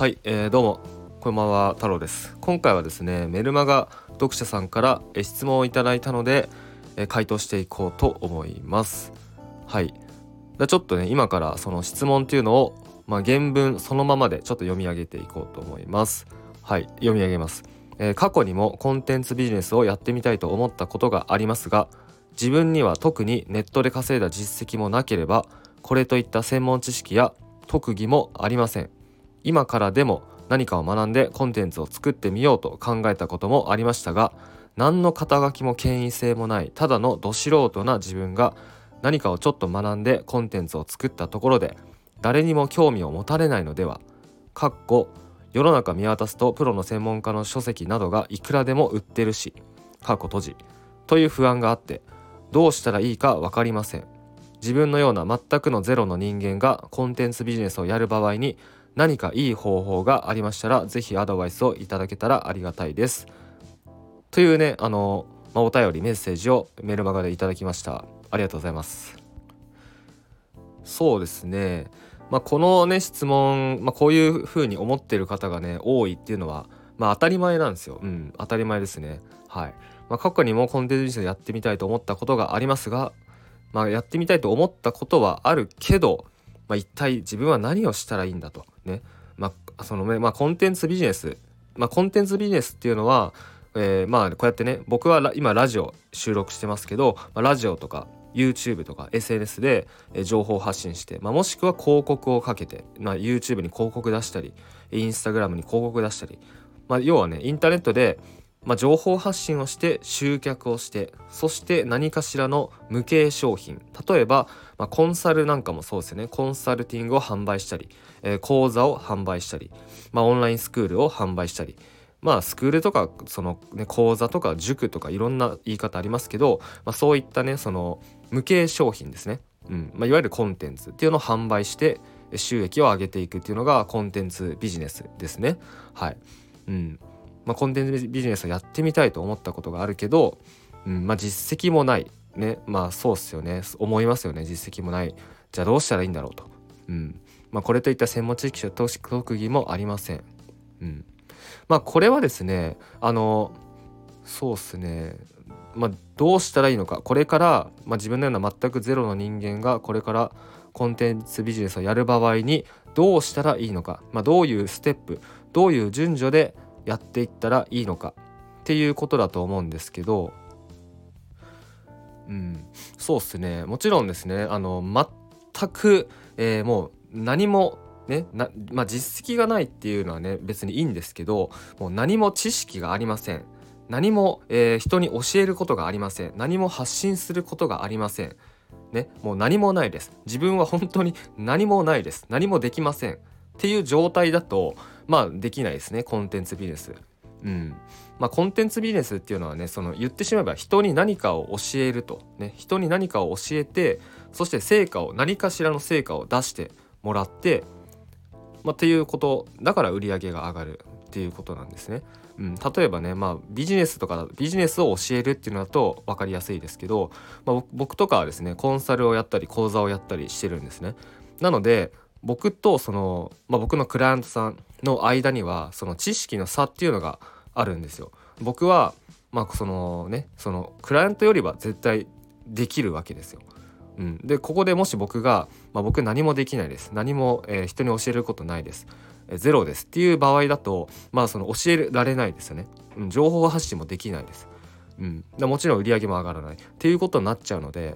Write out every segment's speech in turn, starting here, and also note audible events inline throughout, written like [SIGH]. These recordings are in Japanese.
はい、えー、どうも。こんばんは太郎です。今回はですねメルマガ読者さんから質問をいただいたのでえ回答していこうと思います。はい。ちょっとね今からその質問っていうのをまあ、原文そのままでちょっと読み上げていこうと思います。はい読み上げます、えー、過去にもコンテンツビジネスをやってみたいと思ったことがありますが自分には特にネットで稼いだ実績もなければこれといった専門知識や特技もありません。今からでも何かを学んでコンテンツを作ってみようと考えたこともありましたが何の肩書きも権威性もないただのど素人な自分が何かをちょっと学んでコンテンツを作ったところで誰にも興味を持たれないのではかっこ世の中見渡すとプロの専門家の書籍などがいくらでも売ってるしかっこ閉じという不安があってどうしたらいいか分かりません。自分のような全くのゼロの人間がコンテンツビジネスをやる場合に何かいい方法がありましたら是非アドバイスをいただけたらありがたいです。というねあの、まあ、お便りメッセージをメルマガでいただきました。ありがとうございます。そうですね。まあ、このね質問、まあ、こういうふうに思ってる方がね多いっていうのはまあ当たり前なんですよ。うん当たり前ですね。はい、まあ、過去にもコンテンツビジネスやってみたいと思ったことがありますがまあやってみたいと思ったことはあるけどまあ、一体自分は何をしたらいいんだと。ね、まあ、そのね、まあ、コンテンツビジネス、まあ、コンテンツビジネスっていうのは、えー、まあこうやってね僕は今ラジオ収録してますけど、まあ、ラジオとか YouTube とか SNS で情報発信して、まあ、もしくは広告をかけて、まあ、YouTube に広告出したり Instagram に広告出したり、まあ、要はねインターネットでまあ、情報発信をして集客をしてそして何かしらの無形商品。例えば、まあ、コンサルなんかもそうですよね。コンサルティングを販売したり、えー、講座を販売したり、まあ、オンラインスクールを販売したり。まあスクールとかその、ね、講座とか塾とかいろんな言い方ありますけど、まあ、そういったねその無形商品ですね、うん。まあ、いわゆるコンテンツっていうのを販売して収益を上げていくっていうのがコンテンツビジネスですね。はい、うん、まあ、コンテンツビジネスをやってみたいと思ったことがあるけど、うんまあ、実績もない。ねまあそうっすよね。思いますよね。実績もない。じゃあどうしたらいいんだろうと、うん。まあ、これといった専門知識や特技もありません、うん、まあこれはですねあのそうっすね。まあ、どうしたらいいのか。これから、まあ、自分のような全くゼロの人間がこれからコンテンツビジネスをやる場合にどうしたらいいのか、まあ、どういうステップどういう順序でやっていったらいいのかっていうことだと思うんですけどうんそうっすね。もちろんですね。あの全く、えー、もう何もねなまあ実績がないっていうのはね別にいいんですけどもう何も知識がありません。何も、えー、人に教えることがありません。何も発信することがありません。ねもう何もないです。自分は本当に何もないです。何もできません。っていう状態だとまあできないですねコンテンツビジネス。うんまあ、コンテンツビジネスっていうのはねその言ってしまえば人に何かを教えると、ね、人に何かを教えてそして成果を何かしらの成果を出してもらって、まあ、っていうことだから売り上げが上がるっていうことなんですね。うん、例えばね、まあ、ビジネスとかビジネスを教えるっていうのだと分かりやすいですけど、まあ、僕とかはですねコンサルをやったり講座をやったりしてるんですね。なので僕とその、まあ、僕のクライアントさんの間にはその知識の差っていうのがあるんですよ。僕はまあそのねそのクライアントよりは絶対できるわけですよ。うん、でここでもし僕が、まあ、僕何もできないです。何も、えー、人に教えることないです、えー、ゼロです。っていう場合だとまあその教えられないですよね、うん、情報発信もできないです、うん、もちろん売り上げも上がらない。っていうことになっちゃうので、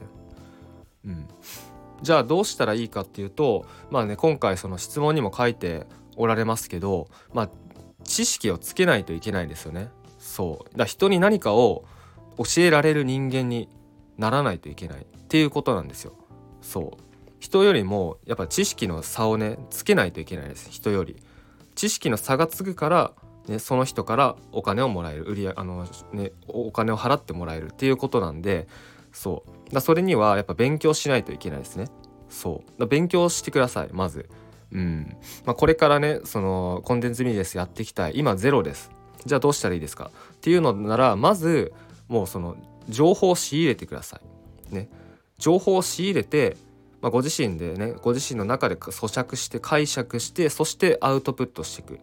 うん、じゃあどうしたらいいかっていうとまあね今回その質問にも書いておられますけどまあ知識をつけないといけないですよね。そうだ人に何かを教えられる人間にならないといけないっていうことなんですよ。そう人よりもやっぱ知識の差をねつけないといけないです人より。知識の差がつくから、ね、その人からお金をもらえる売りあの、ね、お金を払ってもらえるっていうことなんでそう。だそれにはやっぱ勉強しないといけないですね。そう。だ勉強してくださいまず。うん。まあ、これからねそのコンテンツビジネスやっていきたい。今ゼロです。じゃあどうしたらいいですか？っていうのならまずもうその情報を仕入れてください。ね。情報を仕入れてまあ、ご自身でねご自身の中で咀嚼して解釈してそしてアウトプットしていく、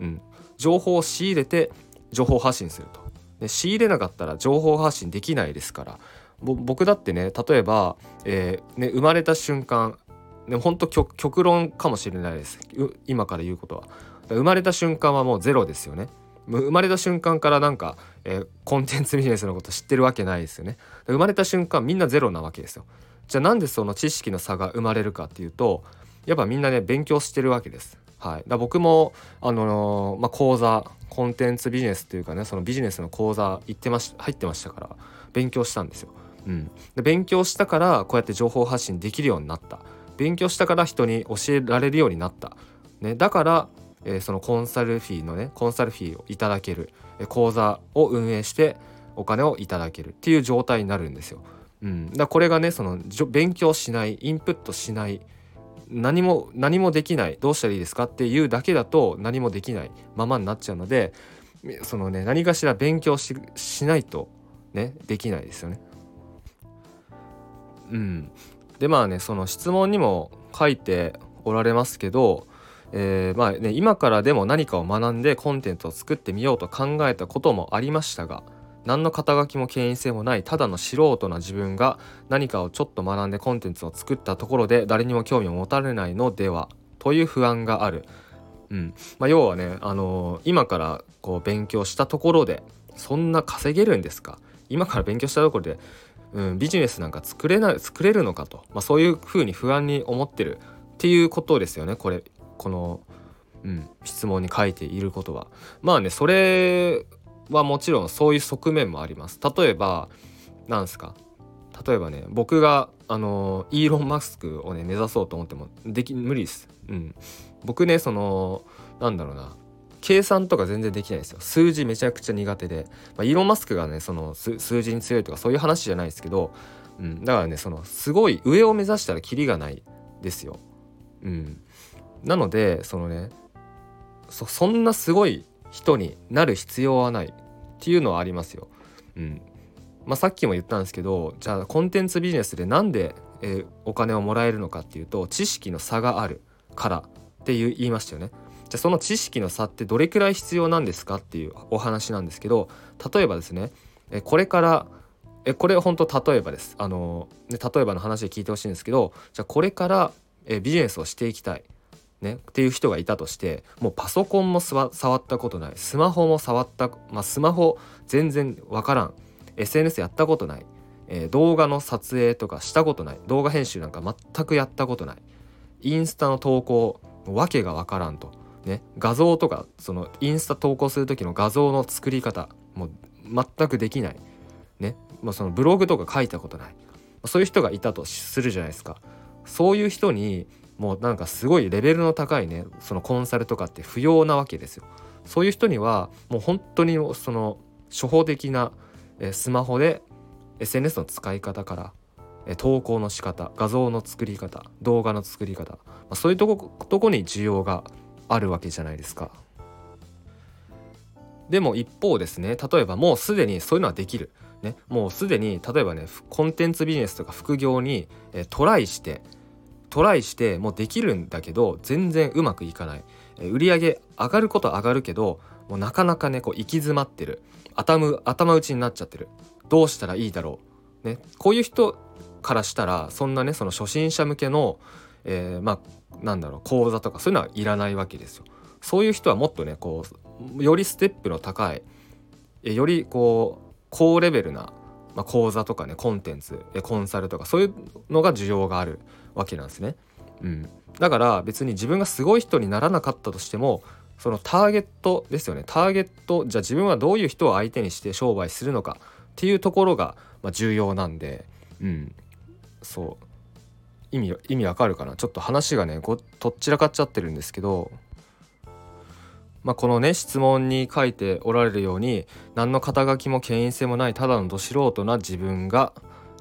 うん、情報を仕入れて情報発信すると。で仕入れなかったら情報発信できないですから。僕だってね例えば、えー、ね、生まれた瞬間ね本当極論かもしれないです。今から言うことは。生まれた瞬間はもうゼロですよね。生まれた瞬間からなんか、えー、コンテンツビジネスのこと知ってるわけないですよね。生まれた瞬間みんなゼロなわけですよ。じゃあなんでその知識の差が生まれるかっていうとやっぱみんなね勉強してるわけです。はい、だ僕も、あのー、まあ、講座コンテンツビジネスっていうかねそのビジネスの講座行ってまし入ってましたから勉強したんですよ。うん、で勉強したからこうやって情報発信できるようになった。勉強したから人に教えられるようになった、ね、だから、えー、そのコンサルフィーのねコンサルフィーをいただける、え講座を運営してお金をいただける。っていう状態になるんですよ。うん、だこれがねその勉強しないインプットしない何も何もできないどうしたらいいですか？っていうだけだと何もできないままになっちゃうのでそのね何かしら勉強ししないとねできないですよね。うん、でまあねその質問にも書いておられますけど、えー、まあね今からでも何かを学んでコンテンツを作ってみようと考えたこともありましたが何の肩書きも権威性もないただの素人な自分が何かをちょっと学んでコンテンツを作ったところで誰にも興味を持たれないのではという不安がある。うん。まあ、要はね、あのー、今からこう勉強したところでそんな稼げるんですか？今から勉強したところで、うん、ビジネスなんか作れない作れるのかと、まあ、そういうふうに不安に思ってるっていうことですよねこれこの、うん、質問に書いていることは。まあねそれはもちろんそういう側面もあります。例えばなんすか？例えばね僕があのイーロン・マスクをね目指そうと思ってもでき無理です。うん、僕ねそのなんだろうな計算とか全然できないですよ数字めちゃくちゃ苦手で、まあ、イーロン・マスクがねその数字に強いとかそういう話じゃないですけど、うん、だからねそのすごい上を目指したらキリがないですよ。うん、なのでそのねそそんなすごい人になる必要はないっていうのはありますよ。うんまあ、さっきも言ったんですけどじゃあコンテンツビジネスでなんで、えー、お金をもらえるのかっていうと知識の差があるからって言いましたよね。じゃあその知識の差ってどれくらい必要なんですかっていうお話なんですけど例えばですねえこれからえこれ本当例えばです。あの、ね、例えばの話で聞いてほしいんですけどじゃあこれからえビジネスをしていきたい。ね、っていう人がいたとしてもうパソコンも触ったことない。スマホも触った、まあ、スマホ全然わからん。SNS やったことない、えー、動画の撮影とかしたことない。動画編集なんか全くやったことない。インスタの投稿わけがわからんと、ね、画像とかそのインスタ投稿する時の画像の作り方もう全くできない、ねまあ、そのブログとか書いたことない。そういう人がいたとするじゃないですか。そういう人にもうなんかすごいレベルの高いねそのコンサルとかって不要なわけですよ。そういう人にはもう本当にその初歩的なスマホで SNS の使い方から投稿の仕方画像の作り方動画の作り方、そういうとことこに需要があるわけじゃないですか。でも一方ですね例えばもうすでにそういうのはできる、ね、もうすでに例えばねコンテンツビジネスとか副業にえトライしてトライしてもうできるんだけど全然うまくいかない、え売り上げ上がること上がるけどもうなかなかねこう行き詰まってる。頭頭打ちになっちゃってる。どうしたらいいだろう。ねこういう人からしたらそんなねその初心者向けの、えー、まあなんだろう講座とかそういうのはいらないわけですよ。そういう人はもっとねこうよりステップの高いよりこう高レベルな、まあ、講座とかねコンテンツコンサルとかそういうのが需要があるわけなんですね。うん、だから別に自分がすごい人にならなかったとしてもそのターゲットですよね。ターゲットじゃあ自分はどういう人を相手にして商売するのかっていうところが、まあ、重要なんで、うん、そう。意味意味わかるかな？ちょっと話がねごとっちらかっちゃってるんですけど、まあ、このね質問に書いておられるように何の肩書きも権威性もないただのど素人な自分が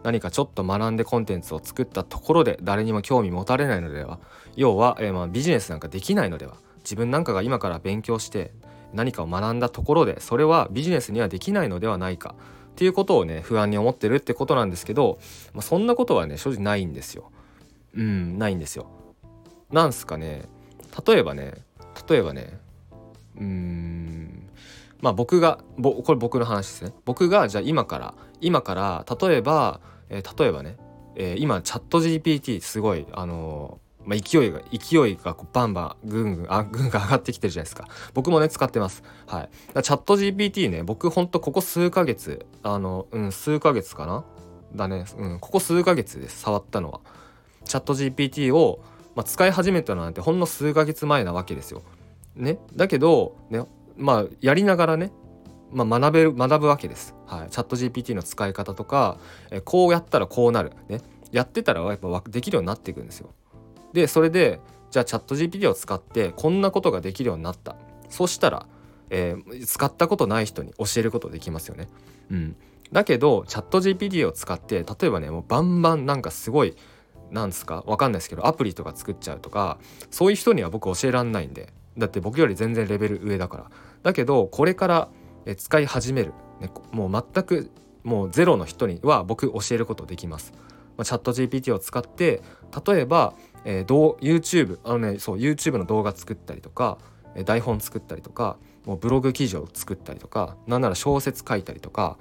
何かちょっと学んでコンテンツを作ったところで誰にも興味持たれないのでは要は、えー、まあビジネスなんかできないのでは自分なんかが今から勉強して何かを学んだところでそれはビジネスにはできないのではないかっていうことをね不安に思ってるってことなんですけど、まあ、そんなことはね正直ないんですよ。うんないんですよ。なんすかね例えばね例えばねうーんまあ僕がぼこれ僕の話ですね。僕がじゃあ今から今から例えば、えー、例えばね、えー、今チャット GPT すごいあのー、まあ、勢いが勢いがこうバンバンぐんぐんあぐんが [LAUGHS] 上がってきてるじゃないですか。僕もね使ってます。はい。チャット GPT ね僕ほんとここ数ヶ月あのうん数ヶ月かな？だねうんここ数ヶ月です触ったのは。チャット GPT を、まあ、使い始めたなんてほんの数ヶ月前なわけですよ。ね。だけどねまあやりながらね、まあ、学べる学ぶわけです、はい、チャット GPT の使い方とか、えこうやったらこうなる。ね。やってたらやっぱできるようになっていくんですよ。でそれでじゃあチャット GPT を使ってこんなことができるようになった。そしたら、えー、使ったことない人に教えることできますよね。うん。だけどチャット GPT を使って例えばねもうバンバンなんかすごいなんですか？わかんないですけどアプリとか作っちゃうとかそういう人には僕教えらんないんで。だって僕より全然レベル上だから。だけどこれから使い始める、ね、もう全くもうゼロの人には僕教えることできます、チャット GPT を使って例えば、えー、どう YouTube あのねそう YouTube の動画作ったりとか台本作ったりとかもうブログ記事を作ったりとかなんなら小説書いたりとか、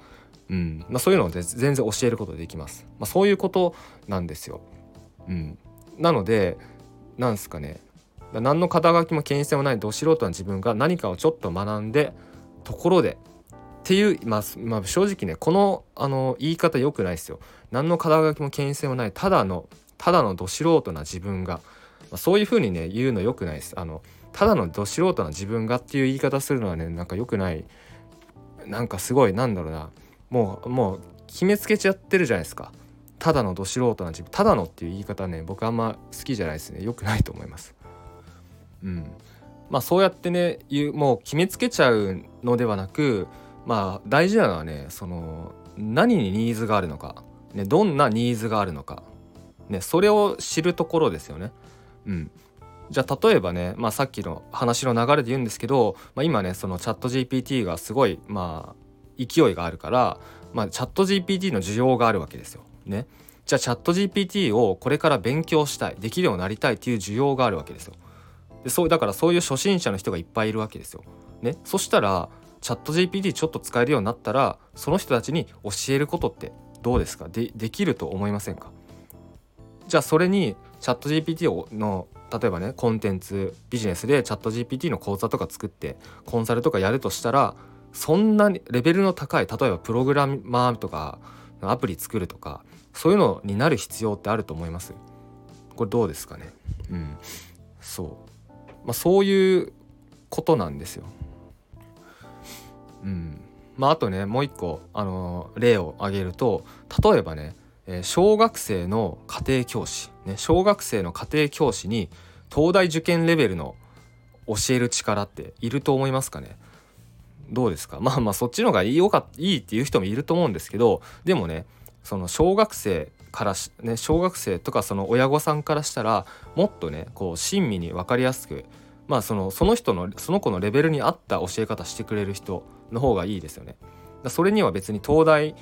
うんまあ、そういうので全然教えることできます、まあ、そういうことなんですよ、うん、なのでなんですかね何の肩書きも権威性もないど素人な自分が何かをちょっと学んでところでっていう、まあ、まあ、正直ねこのあの言い方良くないですよ。何の肩書きも権威性もないただのただのど素人な自分が、まあ、そういう風にね言うの良くないです。あのただのど素人な自分がっていう言い方するのはねなんか良くないなんかすごいなんだろうなもうもう決めつけちゃってるじゃないですか。ただのど素人な自分ただのっていう言い方ね僕あんま好きじゃないですね良くないと思います。うん、まあそうやってねもう決めつけちゃうのではなくまあ大事なのはねその何にニーズがあるのか、ね、どんなニーズがあるのか、ね、それを知るところですよね。うん、じゃあ例えばね、まあ、さっきの話の流れで言うんですけど、まあ、今ねそのチャット GPT がすごいまあ勢いがあるから、まあ、チャット GPT の需要があるわけですよ。ね。じゃあチャット GPT をこれから勉強したいできるようになりたいっていう需要があるわけですよ。でそうだからそういう初心者の人がいっぱいいるわけですよ。ね、そしたらチャット GPT ちょっと使えるようになったらその人たちに教えることってどうですか？でできると思いませんか？じゃあそれにチャット GPT の例えばねコンテンツビジネスでチャット GPT の講座とか作ってコンサルとかやるとしたらそんなにレベルの高い例えばプログラマーとかアプリ作るとかそういうのになる必要ってあると思います。これどうですかね？うん。そう。まあ、そういうことなんですよ。うん。まあ、あとねもう一個、あのー、例を挙げると例えばね、えー、小学生の家庭教師、ね、小学生の家庭教師に東大受験レベルの教える力っていると思いますかね？どうですか？[LAUGHS] まあまあそっちの方がいいよかいいっていう人もいると思うんですけどでもねその小学生からね小学生とかその親御さんからしたらもっとねこう親身に分かりやすくまあそのその人のその子のレベルに合った教え方してくれる人の方がいいですよね。それには別に東大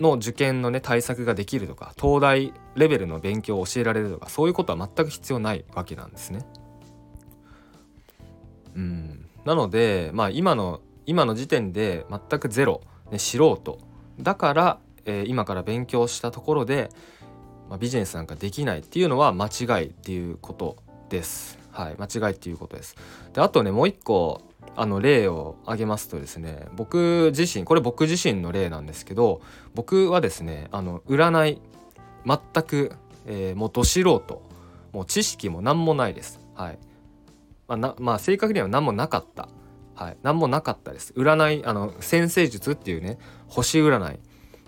の受験のね対策ができるとか東大レベルの勉強を教えられるとかそういうことは全く必要ないわけなんですね。うんなのでまあ今の今の時点で全くゼロ、ね、素人だからえー、今から勉強したところで、まあ、ビジネスなんかできないっていうのは間違いっていうことです。はい、間違いっていうことです。であとねもう一個あの例を挙げますとですね僕自身これ僕自身の例なんですけど僕はですねあの占い全く、えー、もうど素人もう知識も何もないです。はいまあ、なまあ正確には何もなかった。はい、何もなかったです。占いあの先生術っていうね星占い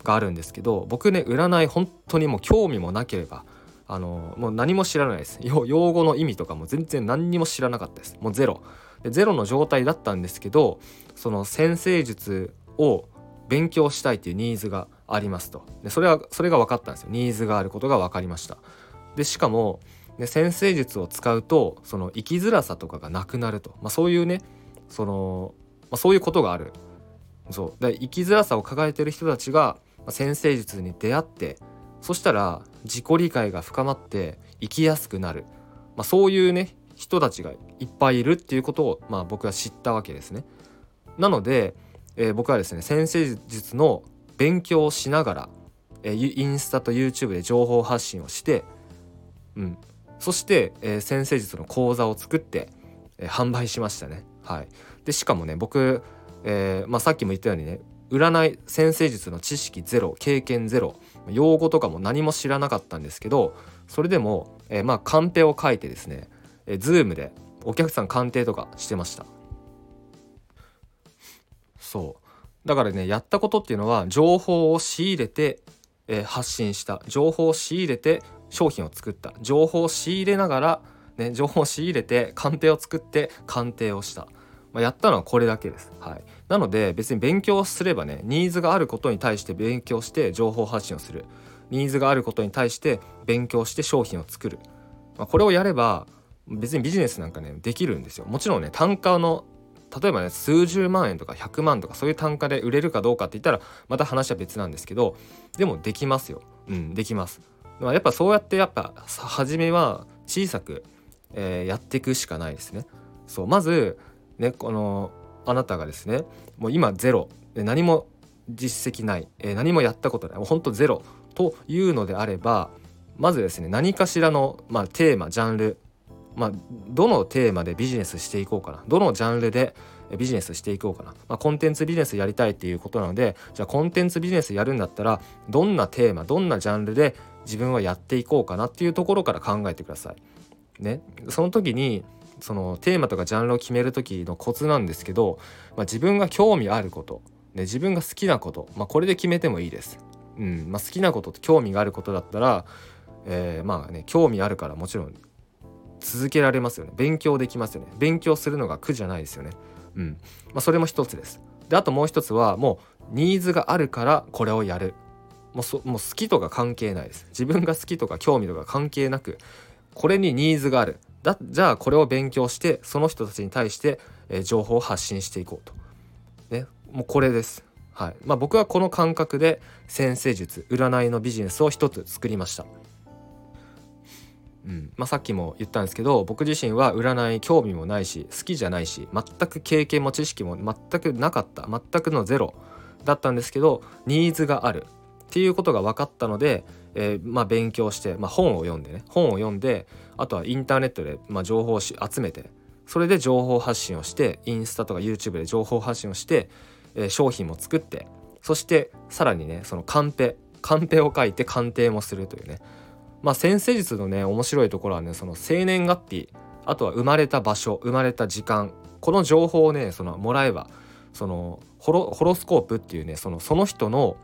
があるんですけど僕ね占い本当にもう興味もなければあのもう何も知らないです。用語の意味とかも全然何にも知らなかったです。もうゼロ。でゼロの状態だったんですけどその先生術を勉強したいっていうニーズがありますと。でそれはそれが分かったんですよ。ニーズがあることが分かりました。でしかもで先生術を使うとその生きづらさとかがなくなると、まあ、そういうねその、まあ、そういうことがある。そう。で生きづらさを抱えてる人たちが先生術に出会ってそしたら自己理解が深まって生きやすくなる、まあ、そういうね人たちがいっぱいいるっていうことを、まあ、僕は知ったわけですね。なので、えー、僕はですね先生術の勉強をしながら、えー、インスタと YouTube で情報発信をして、うん、そして、えー、先生術の講座を作って、えー、販売しましたね。はい、でしかもね僕、えーまあ、さっきも言ったようにね占い先生術の知識ゼロ経験ゼロ用語とかも何も知らなかったんですけどそれでも、えー、まあカンペを書いてですね、えー、Zoom でお客さん鑑定とかしてました。そう。だからねやったことっていうのは情報を仕入れて、えー、発信した。情報を仕入れて商品を作った情報を仕入れながら、ね、情報を仕入れてカンペを作って鑑定をしたまあ、やったのはこれだけです。はい、なので別に勉強すればねニーズがあることに対して勉強して情報発信をするニーズがあることに対して勉強して商品を作る、まあ、これをやれば別にビジネスなんかねできるんですよ。もちろんね単価の例えばね数十万円とか100万とかそういう単価で売れるかどうかって言ったらまた話は別なんですけどでもできますよ。うんできます。やっぱそうやってやっぱ初めは小さく、えー、やっていくしかないですね。そうまずねこのあなたがですねもう今ゼロ。何も実績ない、えー、何もやったことない。もうほんとゼロ。というのであればまずですね何かしらの、まあ、テーマジャンル、まあ、どのテーマでビジネスしていこうかな。どのジャンルでビジネスしていこうかな、まあ、コンテンツビジネスやりたいっていうことなのでじゃあコンテンツビジネスやるんだったらどんなテーマどんなジャンルで自分はやっていこうかなっていうところから考えてください。ね、その時にそのテーマとかジャンルを決める時のコツなんですけど、まあ、自分が興味あること、ね、自分が好きなこと、まあ、これで決めてもいいです。うん。まあ、好きなことと興味があることだったら、えー、まあね興味あるからもちろん続けられますよね。勉強できますよね。勉強するのが苦じゃないですよね。うんまあ、それも一つです。であともう一つはもうニーズがあるからこれをやる。もうそもう好きとか関係ないです。自分が好きとか興味とか関係なくこれにニーズがあるだじゃあこれを勉強してその人たちに対して、えー、情報を発信していこうと。ね、もうこれです。はいまあ、僕はこの感覚で先生術占いのビジネスを一つ作りました。うん。まあ、さっきも言ったんですけど僕自身は占い興味もないし好きじゃないし全く経験も知識も全くなかった全くのゼロだったんですけどニーズがあるっていうことが分かったので、えー、まあ、勉強して、まあ、本を読んでね本を読んであとはインターネットで、まあ、情報を集めてそれで情報発信をしてインスタとか YouTube で情報発信をして、えー、商品も作ってそしてさらにねそのカンペカンペを書いて鑑定もするというねまあ先生術のね面白いところはねその生年月日あとは生まれた場所生まれた時間この情報をねそのもらえばそのホロホロスコープっていうねそのその人の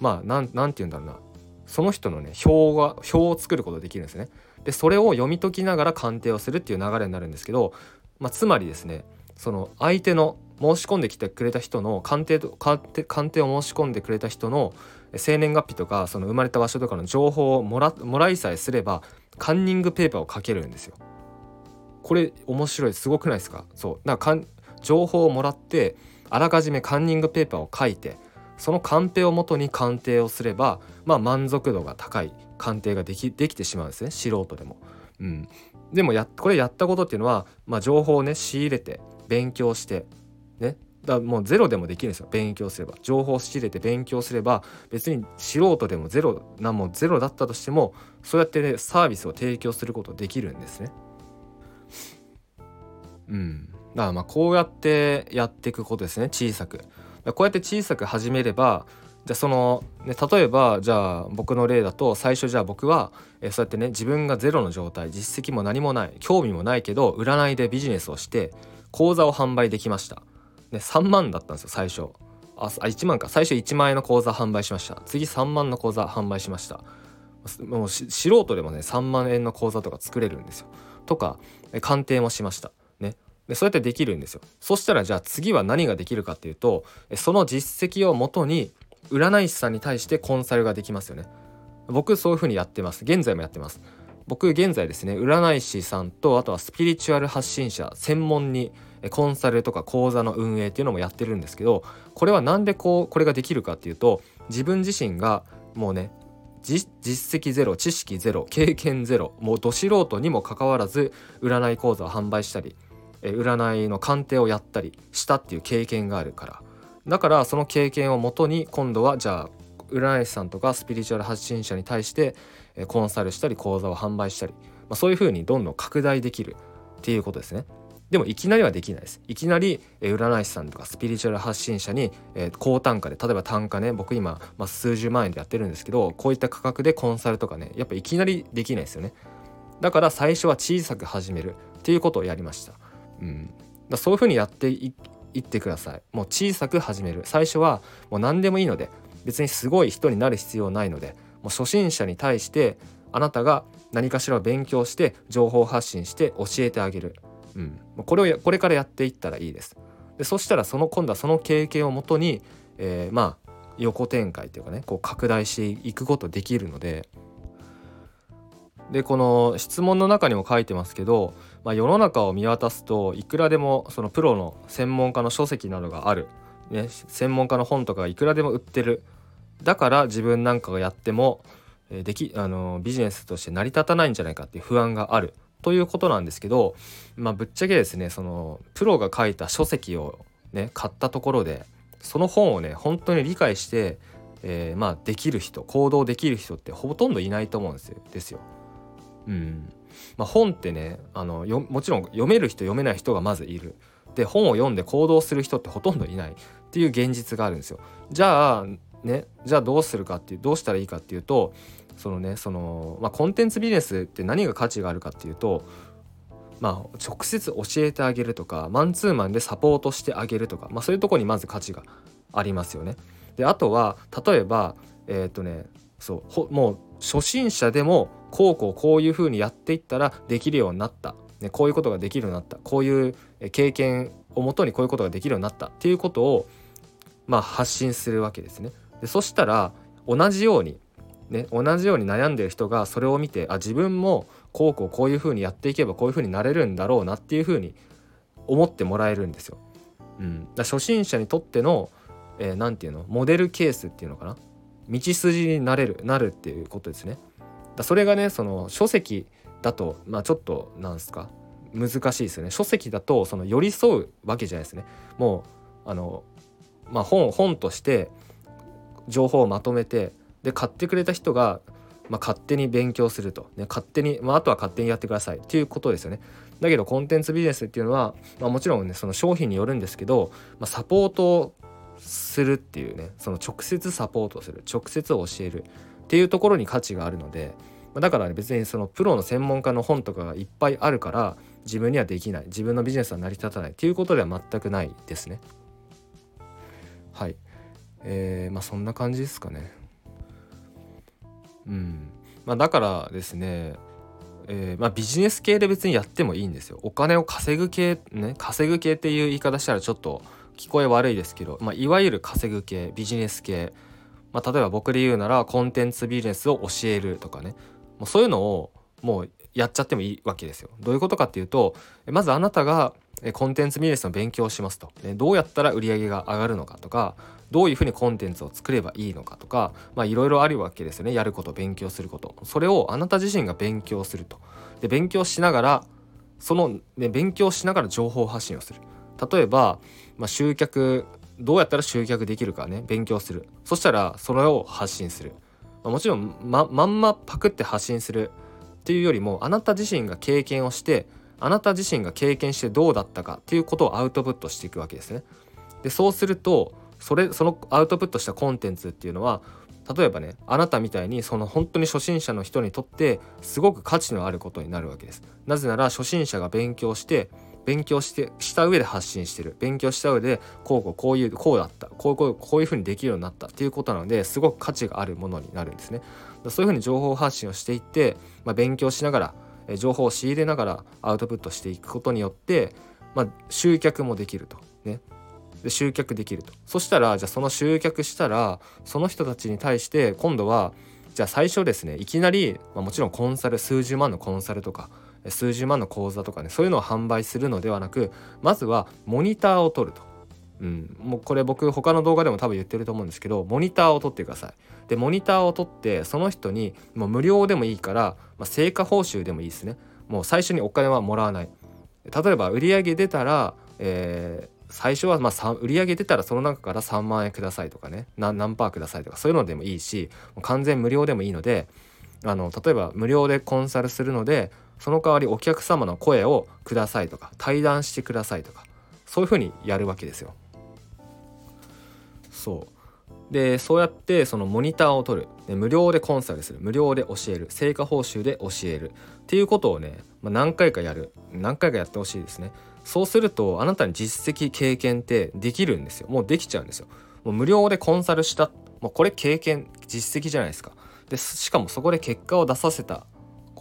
まあなんて言うんだろうなその人のね表が表を作ることができるんですね。でそれを読み解きながら鑑定をするっていう流れになるんですけど、まあ、つまりですねその相手の申し込んできてくれた人の鑑定と鑑定鑑定を申し込んでくれた人の生年月日とかその生まれた場所とかの情報をもらもらいさえすればカンニングペーパーをかけるんですよ。これ面白いすごくないですか？そう。だから情報をもらってあらかじめカンニングペーパーを書いてその鑑定をもとに鑑定をすれば、まあ、満足度が高い鑑定ができできてしまうんですね。素人でも。うん、でもやこれやったことっていうのは、まあ、情報をね仕入れて勉強してね。だもうゼロでもできるんですよ。勉強すれば。情報を仕入れて勉強すれば別に素人でもゼロなもゼロだったとしてもそうやってねサービスを提供することできるんですね。うん、だからまあこうやってやっていくことですね。小さく。こうやって小さく始めればじゃその、ね、例えばじゃあ僕の例だと最初じゃあ僕は、えそうやってね自分がゼロの状態実績も何もない興味もないけど占いでビジネスをして講座を販売できました、ね、3万だったんですよ最初。あ1万か。最初1万円の講座販売しました。次3万の講座販売しました。もう素人でもね3万円の講座とか作れるんですよ。とか鑑定もしました。でそうやってできるんですよ。そしたらじゃあ次は何ができるかっていうとその実績をもとに占い師さんに対してコンサルができますよね。僕そういう風にやってます。現在もやってます。僕現在ですね占い師さんとあとはスピリチュアル発信者専門にコンサルとか講座の運営っていうのもやってるんですけどこれは何でこうこれができるかっていうと自分自身がもうね実績ゼロ知識ゼロ経験ゼロもうど素人にもかかわらず占い講座を販売したりえ占いの鑑定をやったりしたっていう経験があるからだからその経験をもとに今度はじゃあ占い師さんとかスピリチュアル発信者に対してコンサルしたり講座を販売したり、まあ、そういうふうにどんどん拡大できるっていうことですね。でもいきなりはできないです。いきなり占い師さんとかスピリチュアル発信者に高単価で例えば単価ね僕今、まあ、数十万円でやってるんですけどこういった価格でコンサルとかねやっぱいきなりできないですよね。だから最初は小さく始めるっていうことをやりました。うん、だそういうふうにやっていってください。もう小さく始める最初はもう何でもいいので別にすごい人になる必要ないのでもう初心者に対してあなたが何かしら勉強して情報発信して教えてあげる、うん、これをこれからやっていったらいいです。でそしたらその今度はその経験をもとに、えー、まあ横展開というかねこう拡大していくことできるので。でこの質問の中にも書いてますけど、まあ、世の中を見渡すといくらでもそのプロの専門家の書籍などがある、ね、専門家の本とかがいくらでも売ってる。だから自分なんかがやってもできあのビジネスとして成り立たないんじゃないかっていう不安がある。ということなんですけど、まあ、ぶっちゃけですねそのプロが書いた書籍をね買ったところでその本をね本当に理解して、えー、まあできる人行動できる人ってほとんどいないと思うんですよ。ですようんまあ、本ってねあのよもちろん読める人読めない人がまずいる。で本を読んで行動する人ってほとんどいないっていう現実があるんですよ。じゃあねじゃあどうするかっていうどうしたらいいかっていうとそのねその、まあ、コンテンツビジネスって何が価値があるかっていうとまあ直接教えてあげるとかマンツーマンでサポートしてあげるとか、まあ、そういうとこにまず価値がありますよね。であとは例えばえっ、とねそうもう初心者でもこうこうこういうふうにやっていったらできるようになった、ね、こういうことができるようになったこういう経験をもとにこういうことができるようになったっていうことをまあ発信するわけですね。でそしたら同じようにね同じように悩んでる人がそれを見てあ自分もこうこうこういうふうにやっていけばこういうふうになれるんだろうなっていうふうに思ってもらえるんですよ。うん、だ初心者にとっての何、えー、て言うのモデルケースっていうのかな？道筋になれるなるっていうことですね。だそれがねその書籍だとまあちょっとなんすか？難しいですよね。書籍だとその寄り添うわけじゃないですね。もうあのまあ本本として情報をまとめてで買ってくれた人が、まあ、勝手に勉強すると、ね、勝手に、まあ、あとは勝手にやってくださいっていうことですよねだけどコンテンツビジネスっていうのは、まあ、もちろんねその商品によるんですけど、まあ、サポートをするっていうねその直接サポートする直接教えるっていうところに価値があるのでまあだから、ね、別にそのプロの専門家の本とかがいっぱいあるから自分にはできない自分のビジネスは成り立たないっていうことでは全くないですね。はいえー、まあそんな感じですかね。うんまあ、だからですねえー、まあ、ビジネス系で別にやってもいいんですよ。お金を稼ぐ系ね稼ぐ系っていう言い方したらちょっと聞こえ悪いですけど、まあ、いわゆる稼ぐ系ビジネス系、まあ、例えば僕で言うならコンテンツビジネスを教えるとかねもうそういうのをもうやっちゃってもいいわけですよ。どういうことかっていうとまずあなたがコンテンツビジネスの勉強をしますと、ねどうやったら売り上げが上がるのかとかどういうふうにコンテンツを作ればいいのかとかいろいろあるわけですよね。やること勉強すること。それをあなた自身が勉強すると。で勉強しながらその、ね、勉強しながら情報発信をする。例えば、まあ、集客どうやったら集客できるかね。勉強する。そしたらそれを発信する、まあ、もちろんままんまパクって発信するっていうよりもあなた自身が経験をしてあなた自身が経験してどうだったかっていうことをアウトプットしていくわけですね。でそうするとそれそのアウトプットしたコンテンツっていうのは例えばねあなたみたいにその本当に初心者の人にとってすごく価値のあることになるわけです。なぜなら初心者が勉強して勉強してした上で発信してる勉強した上でこうこうこういうこうだったこうこうこういうふうにできるようになったっていうことなのですごく価値があるものになるんですね。そういうふうに情報発信をしていって、まあ、勉強しながら情報を仕入れながらアウトプットしていくことによって、まあ、集客もできると。ね。で集客できると。そしたらじゃあその集客したらその人たちに対して今度はじゃあ最初ですねいきなり、まあ、もちろんコンサル数十万のコンサルとか数十万の講座とかねそういうのを販売するのではなくまずはモニターを取ると。うん、もうこれ僕他の動画でも多分言ってると思うんですけどモニターを取ってください。でモニターを取ってその人にもう無料でもいいから、まあ、成果報酬でもいいですね。もう最初にお金はもらわない。例えば売上出たら、えー、最初はまあ売上出たらその中から3万円くださいとかね。何パーくださいとかそういうのでもいいし完全無料でもいいのであの例えば無料でコンサルするのでその代わりお客様の声をくださいとか対談してくださいとかそういうふうにやるわけですよ。そう。でそうやってそのモニターを取る。で無料でコンサルする。無料で教える。成果報酬で教える。っていうことをね、まあ、何回かやる。何回かやってほしいですね。そうするとあなたに実績経験ってできるんですよ。もうできちゃうんですよ。もう無料でコンサルした。もうこれ経験実績じゃないですか。でしかもそこで結果を出させた。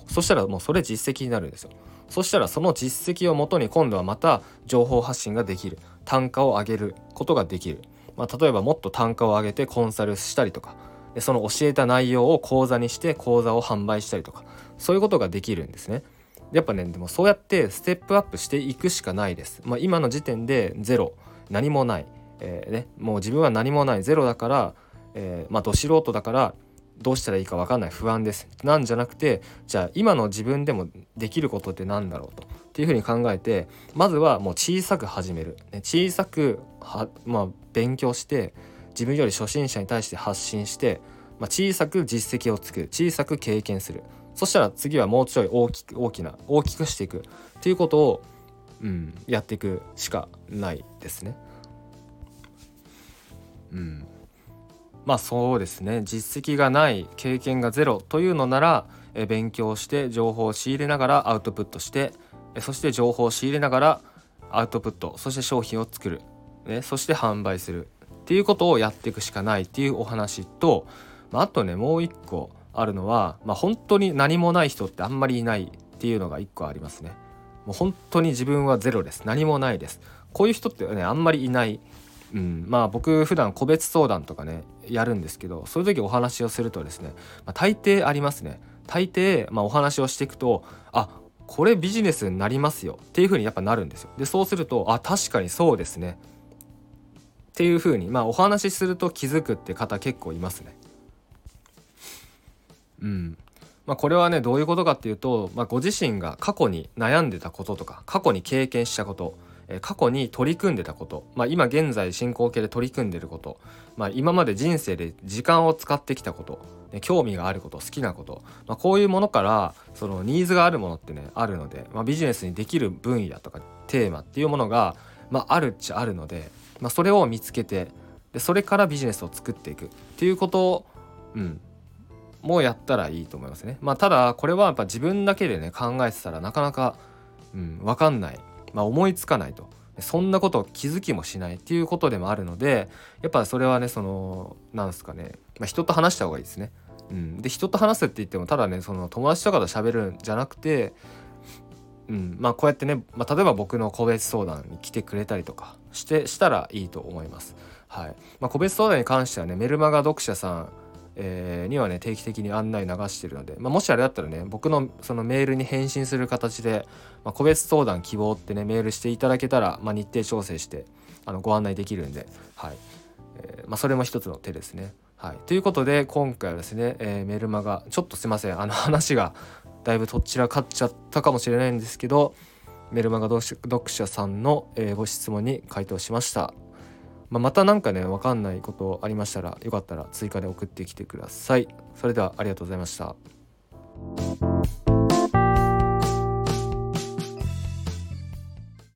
そしたらもうそれ実績になるんですよ。そしたらその実績をもとに今度はまた情報発信ができる。単価を上げることができる、まあ、例えばもっと単価を上げてコンサルしたりとかでその教えた内容を講座にして講座を販売したりとかそういうことができるんですね。やっぱねでもそうやってステップアップしていくしかないです、まあ、今の時点でゼロ何もない、えー、ね、もう自分は何もないゼロだから、えー、まあど素人だからどうしたらいいか分かんない不安です。なんじゃなくてじゃあ今の自分でもできることって何だろうと。っていうふうに考えてまずはもう小さく始める、ね、小さくは、まあ、勉強して自分より初心者に対して発信して、まあ、小さく実績を作る小さく経験する。そしたら次はもうちょい大きく大きな大きくしていく。っていうことを、うん、やっていくしかないですね。うん。まあそうですね。実績がない経験がゼロというのなら勉強して情報を仕入れながらアウトプットしてそして情報を仕入れながらアウトプットそして商品を作る、ね、そして販売するっていうことをやっていくしかないっていうお話と、まあ、あとねもう一個あるのは、まあ、本当に何もない人ってあんまりいないっていうのが一個ありますね。もう本当に自分はゼロです。何もないです。こういう人ってねあんまりいないうん、まあ僕普段個別相談とかねやるんですけどそういう時お話をするとですね、まあ、大抵ありますね。大抵、まあ、お話をしていくとあこれビジネスになりますよ。っていう風にやっぱなるんですよ。でそうするとあ確かにそうですね。っていう風にまあお話しすると気づくって方結構いますね。うん。まあ、これはねどういうことかっていうと、まあ、ご自身が過去に悩んでたこととか過去に経験したこと過去に取り組んでたこと、まあ、今現在進行形で取り組んでること、まあ、今まで人生で時間を使ってきたこと、ね、興味があること好きなこと、まあ、こういうものからそのニーズがあるものってねあるので、まあ、ビジネスにできる分野とかテーマっていうものが、まあ、あるっちゃあるので、まあ、それを見つけてでそれからビジネスを作っていくっていうことを、うん、もうやったらいいと思いますね。まあ、ただこれはやっぱ自分だけでね考えてたらなかなか、うん、分かんない。まあ、思いつかないと。そんなことを気づきもしないっていうことでもあるのでやっぱそれはねそのなんすかね、まあ、人と話した方がいいですね。うん、で人と話すって言ってもただねその友達とかと喋るんじゃなくて、うん、まあこうやってね、まあ、例えば僕の個別相談に来てくれたりとかしてしたらいいと思います。はい。まあ、個別相談に関してはねメルマガ読者さんえー、にはね定期的に案内流してるので、まあ、もしあれだったらね僕のそのメールに返信する形で、まあ、個別相談希望ってねメールしていただけたら、まあ、日程調整してあのご案内できるんで、はいえーま、それも一つの手ですね。はい、ということで今回はですね、えー、メルマガちょっとすいませんあの話がだいぶとっちらかっちゃったかもしれないんですけどメルマガ読者さんの、え、ご質問に回答しました。まあ、また何かね分かんないことありましたらよかったら追加で送ってきてください。それではありがとうございました。